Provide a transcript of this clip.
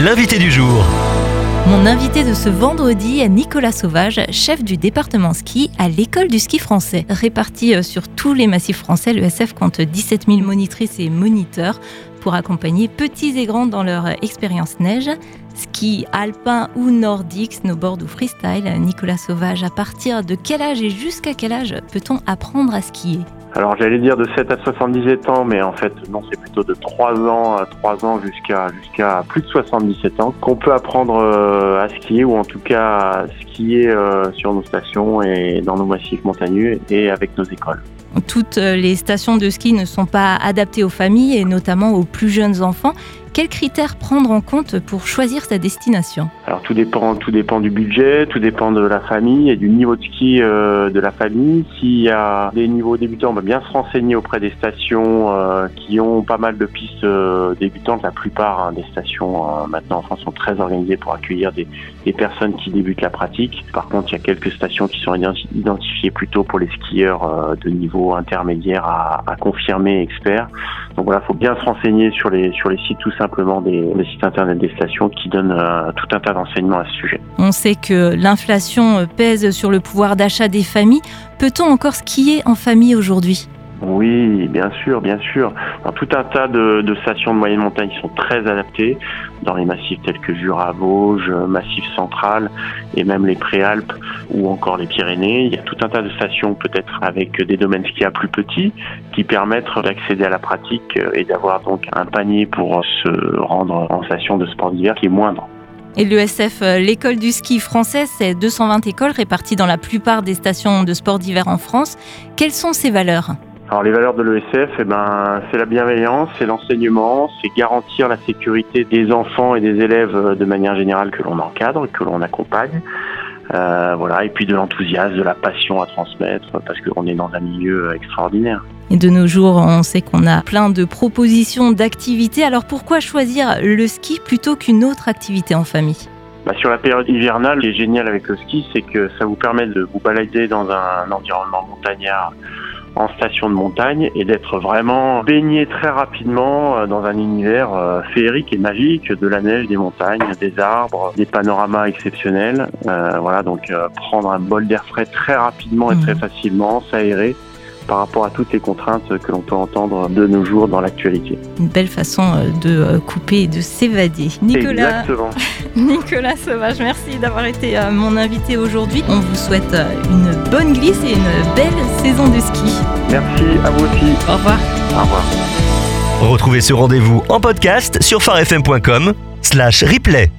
l'invité du jour. Mon invité de ce vendredi est Nicolas Sauvage, chef du département ski à l'école du ski français. Réparti euh, sur tous les massifs français, le SF compte 17 000 monitrices et moniteurs pour accompagner petits et grands dans leur expérience neige. Ski alpin ou nordique, snowboard ou freestyle, Nicolas Sauvage, à partir de quel âge et jusqu'à quel âge peut-on apprendre à skier? Alors j'allais dire de 7 à 77 ans, mais en fait non, c'est plutôt de 3 ans à 3 ans jusqu'à jusqu'à plus de 77 ans qu'on peut apprendre euh, à skier ou en tout cas à skier euh, sur nos stations et dans nos massifs montagneux et avec nos écoles. Toutes les stations de ski ne sont pas adaptées aux familles et notamment aux plus jeunes enfants. Quels critères prendre en compte pour choisir sa destination Alors tout dépend, tout dépend du budget, tout dépend de la famille et du niveau de ski euh, de la famille. S'il y a des niveaux débutants, on va bien se renseigner auprès des stations euh, qui ont pas mal de pistes euh, débutantes. La plupart hein, des stations maintenant en France sont très organisées pour accueillir des, personnes qui débutent la pratique. Par contre, il y a quelques stations qui sont identifiées plutôt pour les skieurs de niveau intermédiaire à, à confirmer experts. Donc voilà, il faut bien se renseigner sur les sur les sites tout simplement des, sites internet des stations qui donnent euh, tout un tas d'enseignements à ce sujet. On sait que l'inflation pèse sur le pouvoir d'achat des familles. Peut-on encore skier en famille aujourd'hui? Oui, bien sûr, bien sûr. Dans tout un tas de, stations de moyenne montagne qui sont très adaptées, dans les massifs tels que Jura, Vosges, Massif central et même les Préalpes ou encore les Pyrénées. Il y a tout un tas de stations peut-être avec des domaines skiables plus petits qui permettent d'accéder à la pratique et d'avoir donc un panier pour se rendre en station de sport d'hiver qui est moindre. Et l'ESF, euh, l'école du ski français, c'est 220 écoles réparties dans la plupart des stations de sport d'hiver en France. Quelles sont ces valeurs? Alors les valeurs de l'ESF, eh ben, c'est la bienveillance, c'est l'enseignement, c'est garantir la sécurité des enfants et des élèves euh, de manière générale que l'on encadre, que l'on accompagne. Euh, voilà, et puis de l'enthousiasme, de la passion à transmettre, parce qu'on est dans un milieu extraordinaire. Et de nos jours, on sait qu'on a plein de propositions d'activités. Alors pourquoi choisir le ski plutôt qu'une autre activité en famille? Bah, sur la période hivernale, ce qui est génial avec le ski, c'est que ça vous permet de vous balader dans un environnement montagnard en station de montagne et d'être vraiment baigné très rapidement euh, dans un univers euh, féerique et magique de la neige, des montagnes, des arbres, des panoramas exceptionnels. Euh, voilà, donc prendre un bol d'air frais très rapidement et très mmh. facilement, s'aérer par rapport à toutes les contraintes que l'on peut entendre de nos jours dans l'actualité. Une belle façon de couper et de s'évader. Nicolas, Nicolas Sauvage, merci d'avoir été mon invité aujourd'hui. On vous souhaite une bonne glisse et une belle saison de ski. Merci à vous aussi. Au revoir. Au revoir. Retrouvez ce rendez-vous en podcast sur farfm.com slash replay.